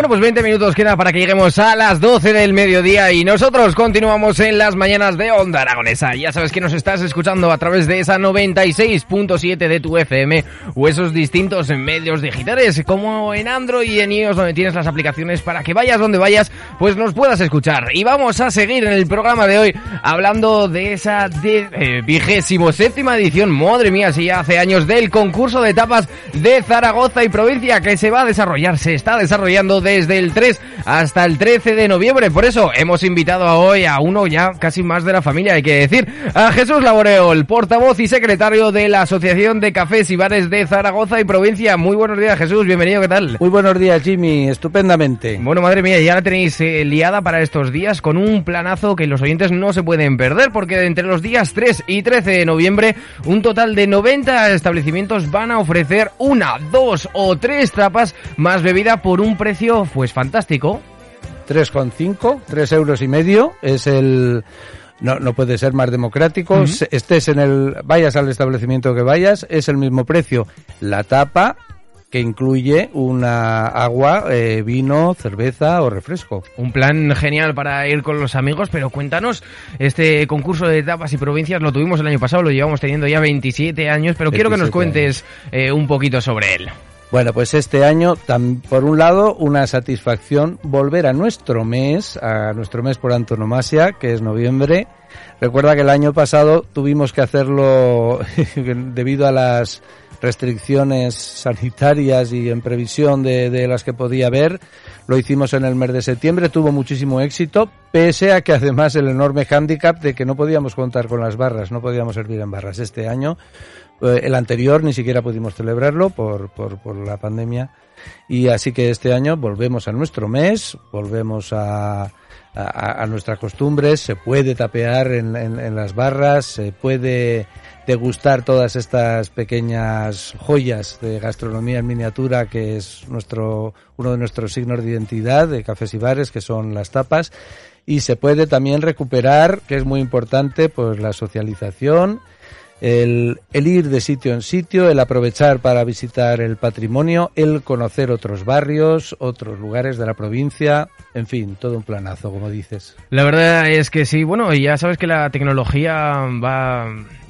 Bueno, pues 20 minutos queda para que lleguemos a las 12 del mediodía y nosotros continuamos en las mañanas de Onda Aragonesa. Ya sabes que nos estás escuchando a través de esa 96.7 de tu FM o esos distintos medios digitales como en Android y en iOS donde tienes las aplicaciones para que vayas donde vayas pues nos puedas escuchar. Y vamos a seguir en el programa de hoy hablando de esa eh, vigésimo séptima edición, madre mía, si ya hace años, del concurso de etapas de Zaragoza y provincia que se va a desarrollar, se está desarrollando desde el 3 hasta el 13 de noviembre. Por eso hemos invitado a hoy a uno ya casi más de la familia, hay que decir, a Jesús Laboreo, el portavoz y secretario de la Asociación de Cafés y Bares de Zaragoza y provincia. Muy buenos días, Jesús, bienvenido, ¿qué tal? Muy buenos días, Jimmy, estupendamente. Bueno, madre mía, ya la tenéis eh, liada para estos días con un planazo que los oyentes no se pueden perder, porque entre los días 3 y 13 de noviembre, un total de 90 establecimientos van a ofrecer una, dos o tres tapas más bebida por un precio pues fantástico. 3,5, 3 euros y medio es el... No, no puede ser más democrático. Estés en el... Vayas al establecimiento que vayas, es el mismo precio. La tapa que incluye una agua, eh, vino, cerveza o refresco. Un plan genial para ir con los amigos, pero cuéntanos, este concurso de tapas y provincias lo tuvimos el año pasado, lo llevamos teniendo ya 27 años, pero quiero que nos cuentes eh, un poquito sobre él. Bueno, pues este año, por un lado, una satisfacción volver a nuestro mes, a nuestro mes por antonomasia, que es noviembre. Recuerda que el año pasado tuvimos que hacerlo debido a las restricciones sanitarias y en previsión de, de, las que podía haber. Lo hicimos en el mes de septiembre, tuvo muchísimo éxito, pese a que además el enorme hándicap de que no podíamos contar con las barras, no podíamos servir en barras este año eh, el anterior ni siquiera pudimos celebrarlo por, por, por, la pandemia. Y así que este año volvemos a nuestro mes, volvemos a, a, a nuestras costumbres, se puede tapear en, en, en, las barras, se puede degustar todas estas pequeñas joyas de gastronomía en miniatura que es nuestro, uno de nuestros signos de identidad de cafés y bares, que son las tapas. Y se puede también recuperar, que es muy importante, pues la socialización, el, ir de sitio en sitio, el aprovechar para visitar el patrimonio, el conocer otros barrios, otros lugares de la provincia, en fin, todo un planazo, como dices. La verdad es que sí, bueno, ya sabes que la tecnología va,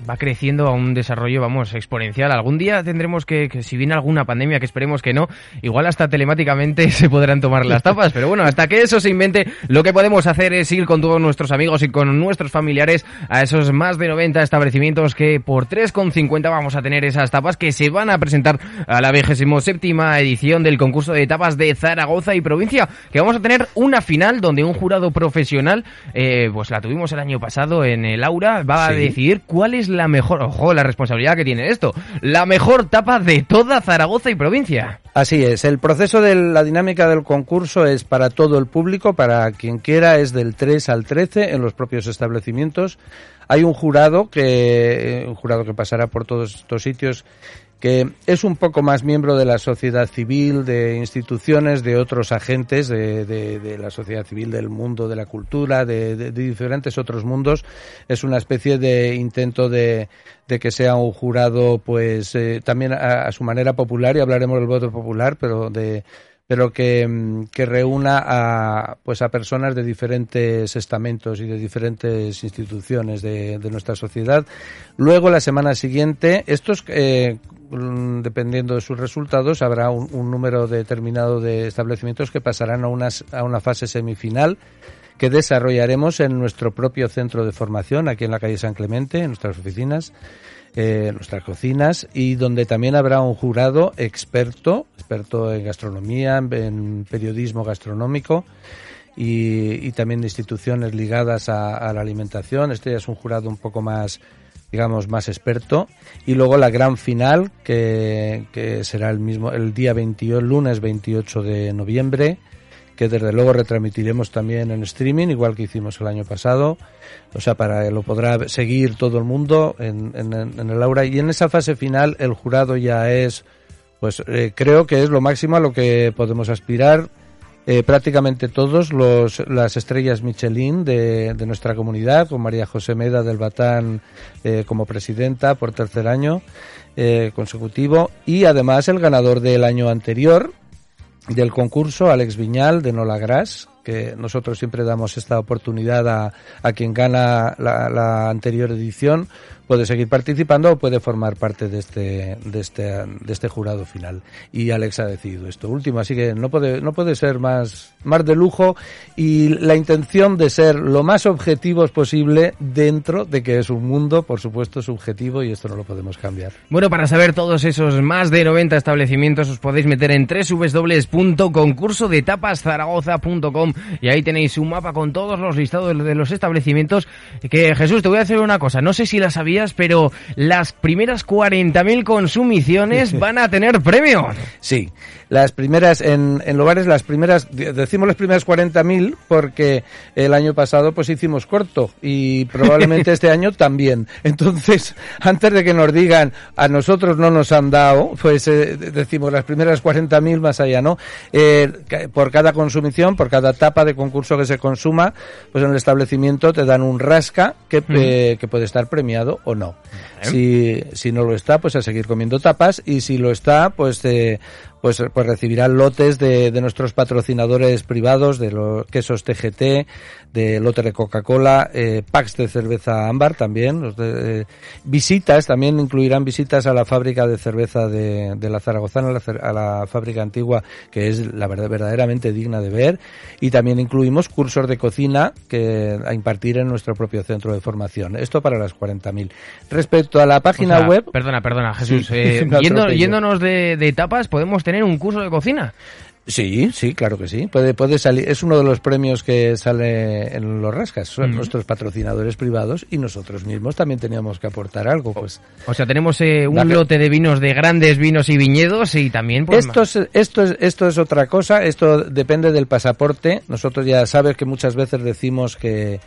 va creciendo a un desarrollo, vamos, exponencial. Algún día tendremos que, que, si viene alguna pandemia, que esperemos que no, igual hasta telemáticamente se podrán tomar las tapas, pero bueno, hasta que eso se invente, lo que podemos hacer es ir con todos nuestros amigos y con nuestros familiares a esos más de 90 establecimientos que por 3,50 vamos a tener esas tapas que se van a presentar a la vigésimo séptima edición del concurso de tapas de Zaragoza y provincia, que vamos a tener una final donde un jurado profesional, eh, pues la tuvimos el año pasado en el Aura, va sí. a decidir cuál es la mejor, ojo, la responsabilidad que tiene esto, la mejor tapa de toda Zaragoza y provincia. Así es, el proceso de la dinámica del concurso es para todo el público, para quien quiera, es del 3 al 13 en los propios establecimientos. Hay un jurado que, un jurado que pasará por todos estos sitios que es un poco más miembro de la sociedad civil, de instituciones, de otros agentes de, de, de la sociedad civil, del mundo de la cultura, de, diferentes otros mundos. Es una especie de intento de, que sea un jurado, pues, eh, también a, a, su manera popular, y hablaremos del voto popular, pero de pero que, que, reúna a, pues a personas de diferentes estamentos y de diferentes instituciones de, de nuestra sociedad. Luego, la semana siguiente, estos, eh, dependiendo de sus resultados, habrá un, un, número determinado de establecimientos que pasarán a, unas, a una fase semifinal que desarrollaremos en nuestro propio centro de formación, aquí en la calle San Clemente, en nuestras oficinas. Eh, nuestras cocinas y donde también habrá un jurado experto, experto en gastronomía, en, periodismo gastronómico y, también de instituciones ligadas a, la alimentación. Este ya es un jurado un poco más digamos, más experto. Y luego la gran final, que, que será el mismo, el día 28, lunes 28 de noviembre, que desde luego retransmitiremos también en streaming, igual que hicimos el año pasado. O sea, para lo podrá seguir todo el mundo en, en, el aura. Y en esa fase final el jurado ya es, pues eh, creo que es lo máximo a lo que podemos aspirar. Eh, prácticamente todos los, las estrellas Michelin de, de, nuestra comunidad, con María José Meda del Batán eh, como presidenta por tercer año consecutivo, y además el ganador del año anterior, del concurso, Alex Viñal de Nolagras, que nosotros siempre damos esta oportunidad a, a quien gana la, la, anterior edición, puede seguir participando o puede formar parte de este, de este, de este jurado final. Y Alex ha decidido esto último, así que no puede, no puede ser más, más de lujo y la intención de ser lo más objetivos posible dentro de que es un mundo, por supuesto, subjetivo y esto no lo podemos cambiar. Bueno, para saber todos esos más de 90 establecimientos os podéis meter en www.concursodetapaszaragoza.com y ahí tenéis un mapa con todos los listados de los establecimientos que Jesús, te voy a hacer una cosa, no sé si la sabías pero las primeras 40.000 consumiciones van a tener premio. Sí, las primeras, en, en lugares, las primeras, decimos las primeras 40.000 porque el año pasado pues hicimos corto y probablemente este año también. Entonces, antes de que nos digan a nosotros no nos han dado, pues eh, decimos las primeras 40.000 más allá, ¿no? Eh, por cada consumición, por cada etapa de concurso que se consuma, pues en el establecimiento te dan un rasca que, eh, que puede estar premiado o no. Si, si no lo está, pues a seguir comiendo tapas y si lo está, pues pues, pues recibirán lotes de, de nuestros patrocinadores privados, de los quesos TGT, de lote de Coca-Cola, eh, packs de cerveza ámbar también, los de, eh, visitas, también incluirán visitas a la fábrica de cerveza de, de la Zaragozana, a la, a la, fábrica antigua, que es la verdad verdaderamente digna de ver, y también incluimos cursos de cocina que a impartir en nuestro propio centro de formación. Esto para las 40.000. Respecto a la página web... Perdona, perdona, Jesús. Eh, yendo, yéndonos de, de etapas, ¿podemos tener un curso de cocina? Sí, sí, claro que sí. Puede, puede salir, es uno de los premios que sale en los rascas. Son nuestros patrocinadores privados y nosotros mismos también teníamos que aportar algo, pues. O sea, tenemos eh, un lote de vinos de grandes vinos y viñedos y también. Pues, esto es, esto es, esto es otra cosa. Esto depende del pasaporte. Nosotros ya sabes que muchas veces decimos que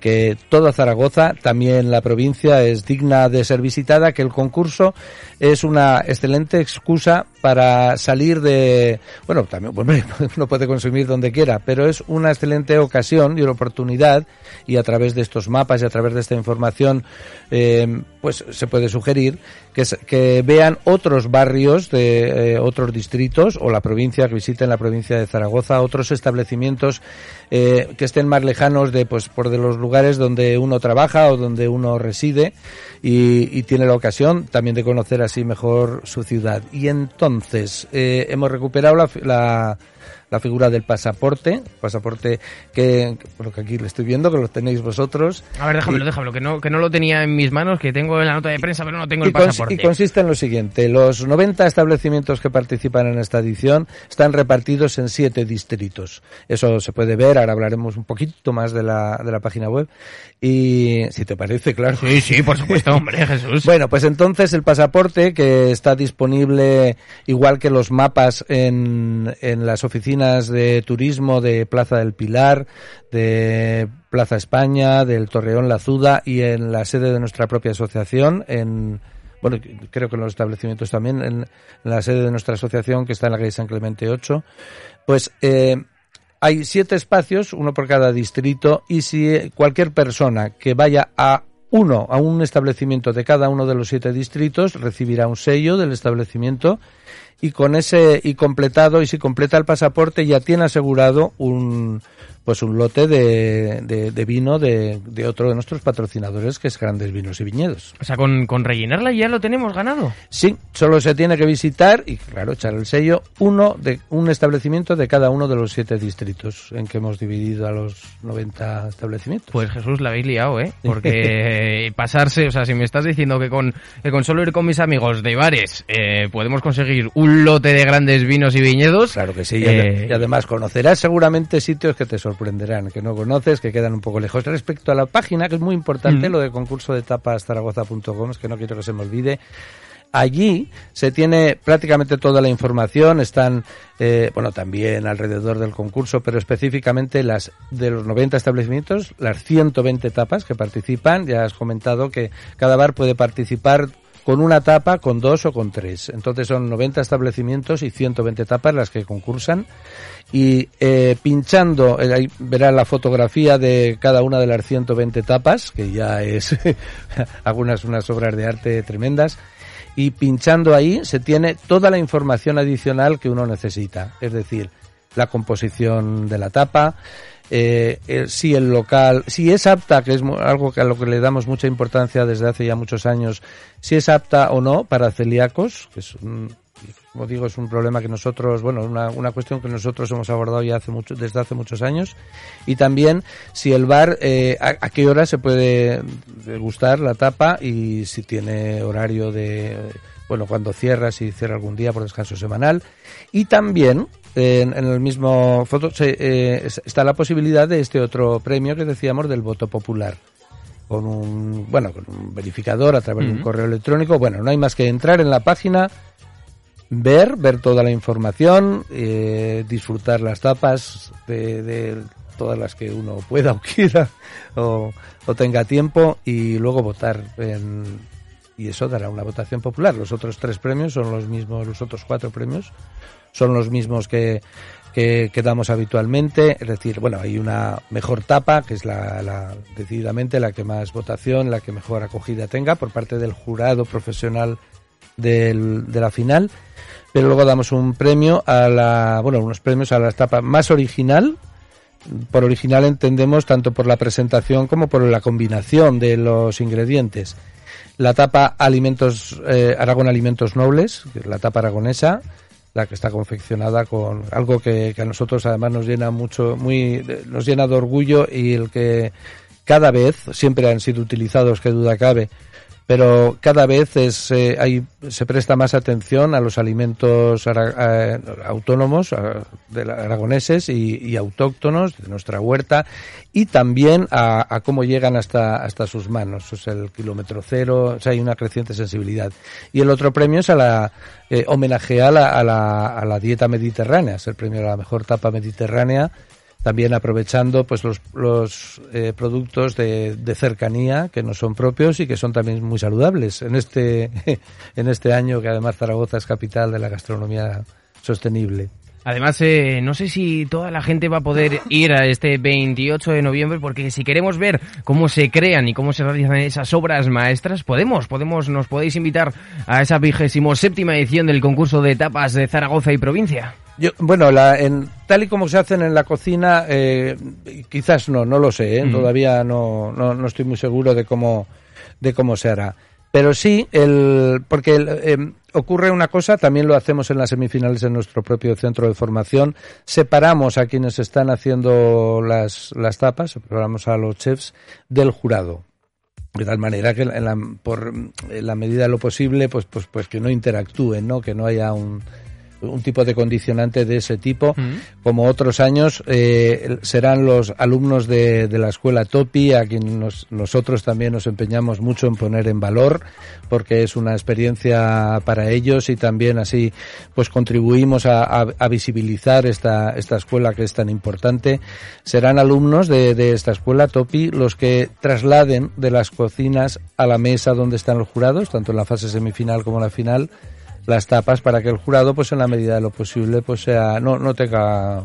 que toda Zaragoza, también la provincia, es digna de ser visitada, que el concurso es una excelente excusa para salir de, bueno, también bueno, uno puede consumir donde quiera, pero es una excelente ocasión y una oportunidad y a través de estos mapas y a través de esta información, eh, pues se puede sugerir que, que vean otros barrios de eh, otros distritos o la provincia, que visiten la provincia de Zaragoza, otros establecimientos eh, que estén más lejanos de, pues, por de los lugares donde uno trabaja o donde uno reside y, y tiene la ocasión también de conocer así mejor su ciudad. Y entonces, eh, hemos recuperado la, la la figura del pasaporte, pasaporte que, lo que aquí le estoy viendo, que lo tenéis vosotros. A ver, déjamelo, déjamelo, que no, que no lo tenía en mis manos, que tengo en la nota de prensa, pero no tengo el pasaporte. Y consiste en lo siguiente, los 90 establecimientos que participan en esta edición están repartidos en siete distritos. Eso se puede ver, ahora hablaremos un poquito más de la, de la página web. Y si te parece, claro. Sí, sí, por supuesto, hombre, Jesús. bueno, pues entonces el pasaporte, que está disponible igual que los mapas en, en las oficinas de turismo de Plaza del Pilar, de Plaza España, del Torreón La Zuda y en la sede de nuestra propia asociación, en bueno, creo que en los establecimientos también, en la sede de nuestra asociación que está en la calle San Clemente 8, pues eh, hay siete espacios, uno por cada distrito, y si cualquier persona que vaya a uno, a un establecimiento de cada uno de los siete distritos, recibirá un sello del establecimiento y con ese y completado y si completa el pasaporte ya tiene asegurado un pues un lote de, de, vino de, de, otro de nuestros patrocinadores, que es Grandes Vinos y Viñedos. O sea, con, con rellenarla ya lo tenemos ganado. Sí, solo se tiene que visitar y, claro, echar el sello uno de un establecimiento de cada uno de los siete distritos en que hemos dividido a los 90 establecimientos. Pues Jesús, la habéis liado, ¿eh? Porque pasarse, o sea, si me estás diciendo que con, que con solo ir con mis amigos de bares eh, podemos conseguir un lote de grandes vinos y viñedos. Claro que sí, y eh, además conocerás seguramente sitios que te sorprenderán, que no conoces, que quedan un poco lejos. Respecto a la página, que es muy importante, lo de concurso de tapas zaragoza.com, es que no quiero que se me olvide. Allí se tiene prácticamente toda la información, están, eh, bueno, también alrededor del concurso, pero específicamente las de los 90 establecimientos, las 120 tapas que participan. Ya has comentado que cada bar puede participar con una tapa, con dos o con tres. Entonces son 90 establecimientos y 120 tapas las que concursan. Y eh, pinchando, eh, ahí verá la fotografía de cada una de las 120 tapas, que ya es algunas unas obras de arte tremendas. Y pinchando ahí se tiene toda la información adicional que uno necesita. Es decir, la composición de la tapa, eh, eh, si el local, si es apta, que es algo que a lo que le damos mucha importancia desde hace ya muchos años, si es apta o no para celíacos, que es como digo, es un problema que nosotros, bueno, una, una cuestión que nosotros hemos abordado ya hace mucho, desde hace muchos años. Y también si el bar, eh, a, qué hora se puede gustar la tapa y si tiene horario de, bueno, cuando cierra, si cierra algún día por descanso semanal. Y también en, el mismo foto eh, está la posibilidad de este otro premio que decíamos del voto popular. Con un bueno con un verificador a través de un correo electrónico. Bueno no hay más que entrar en la página ver ver toda la información eh, disfrutar las tapas de, todas las que uno pueda o quiera o, o tenga tiempo y luego votar en, y eso dará una votación popular los otros tres premios son los mismos los otros cuatro premios son los mismos que, que, damos habitualmente. Es decir, bueno, hay una mejor tapa, que es la, decididamente la que más votación, la que mejor acogida tenga por parte del jurado profesional del, de la final. Pero luego damos un premio a la, bueno, unos premios a la tapa más original. Por original entendemos tanto por la presentación como por la combinación de los ingredientes. La tapa Alimentos, eh, Aragón Alimentos Nobles, la tapa aragonesa, la que está confeccionada con algo que, a nosotros además nos llena mucho, muy, nos llena de orgullo y el que cada vez siempre han sido utilizados, que duda cabe, pero cada vez es, eh, hay, se presta más atención a los alimentos eh, autónomos, de aragoneses y, autóctonos de nuestra huerta y también a, cómo llegan hasta, hasta sus manos. O sea, el kilómetro cero, o sea, hay una creciente sensibilidad. Y el otro premio es a la eh, homenaje a la, a, la, a la dieta mediterránea, es el premio a la mejor tapa mediterránea también aprovechando pues los, los eh, productos de, de, cercanía que no son propios y que son también muy saludables en este en este año que además Zaragoza es capital de la gastronomía sostenible. Además, eh, no sé si toda la gente va a poder ir a este 28 de noviembre, porque si queremos ver cómo se crean y cómo se realizan esas obras maestras, podemos, podemos, nos podéis invitar a esa vigésimo séptima edición del concurso de etapas de Zaragoza y provincia. Yo, bueno, la, en, tal y como se hacen en la cocina, eh, quizás no, no lo sé, ¿eh? todavía no, no, no, estoy muy seguro de cómo, de cómo se hará. Pero sí, el, porque em, ocurre una cosa, también lo hacemos en las semifinales en nuestro propio centro de formación, separamos a quienes están haciendo las, las tapas, separamos a los chefs del jurado. De tal manera que en la, por la medida de lo posible pues pues pues que no interactúen no que no haya un un tipo de condicionante de ese tipo. Como otros años, eh, serán los alumnos de, de, la escuela TOPI, a quien nosotros también nos empeñamos mucho en poner en valor, porque es una experiencia para ellos y también así pues contribuimos a, a, visibilizar esta, esta escuela que es tan importante. Serán alumnos de, de esta escuela TOPI los que trasladen de las cocinas a la mesa donde están los jurados, tanto en la fase semifinal como en la final, las tapas para que el jurado, pues en la medida de lo posible, pues sea, no, no tenga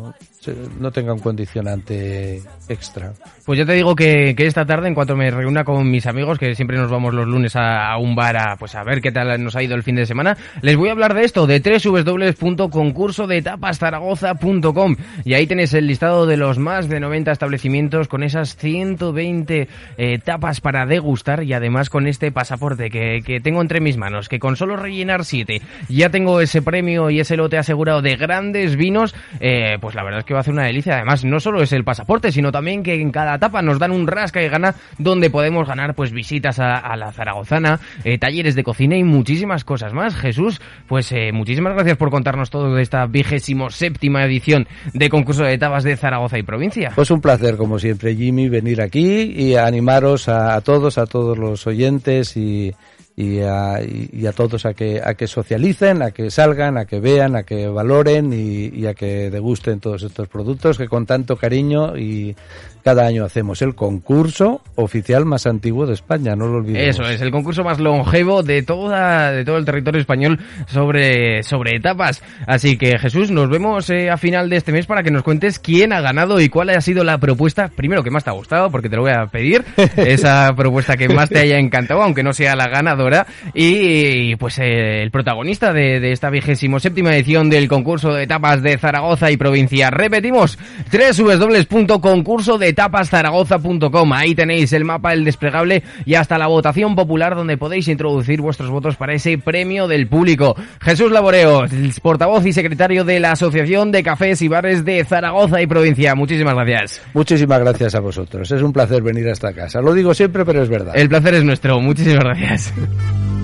no tenga un condicionante extra. Pues ya te digo que, esta tarde, en cuanto me reúna con mis amigos, que siempre nos vamos los lunes a, un bar a, pues a ver qué tal nos ha ido el fin de semana, les voy a hablar de esto, de www.concursodeetapaszaragoza.com y ahí tenéis el listado de los más de 90 establecimientos con esas 120 eh, tapas para degustar y además con este pasaporte que, que tengo entre mis manos, que con solo rellenar 7 ya tengo ese premio y ese lote asegurado de grandes vinos, eh, pues la verdad es que va a ser una delicia. Además, no solo es el pasaporte, sino también que en cada etapa nos dan un rasca y gana donde podemos ganar pues visitas a, la Zaragozana, eh, talleres de cocina y muchísimas cosas más. Jesús, pues eh, muchísimas gracias por contarnos todo de esta vigésimo séptima edición de concurso de etapas de Zaragoza y provincia. Pues un placer, como siempre, Jimmy, venir aquí y animaros a todos, a todos los oyentes y y a, y a, todos a que, a que socialicen, a que salgan, a que vean, a que valoren y, y, a que degusten todos estos productos que con tanto cariño y cada año hacemos el concurso oficial más antiguo de España, no lo olvidemos. Eso es, el concurso más longevo de toda de todo el territorio español sobre, sobre etapas. Así que Jesús, nos vemos eh, a final de este mes para que nos cuentes quién ha ganado y cuál ha sido la propuesta, primero que más te ha gustado, porque te lo voy a pedir, esa propuesta que más te haya encantado, aunque no sea la ganadora, y pues eh, el protagonista de, de esta vigésimo séptima edición del concurso de etapas de Zaragoza y provincia. Repetimos, www.concurso de etapaszaragoza.com. Ahí tenéis el mapa, el desplegable y hasta la votación popular donde podéis introducir vuestros votos para ese premio del público. Jesús Laboreo, portavoz y secretario de la Asociación de Cafés y Bares de Zaragoza y provincia. Muchísimas gracias. Muchísimas gracias a vosotros. Es un placer venir a esta casa. Lo digo siempre, pero es verdad. El placer es nuestro. Muchísimas gracias.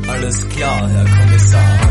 Alles klar, Herr Kommissar.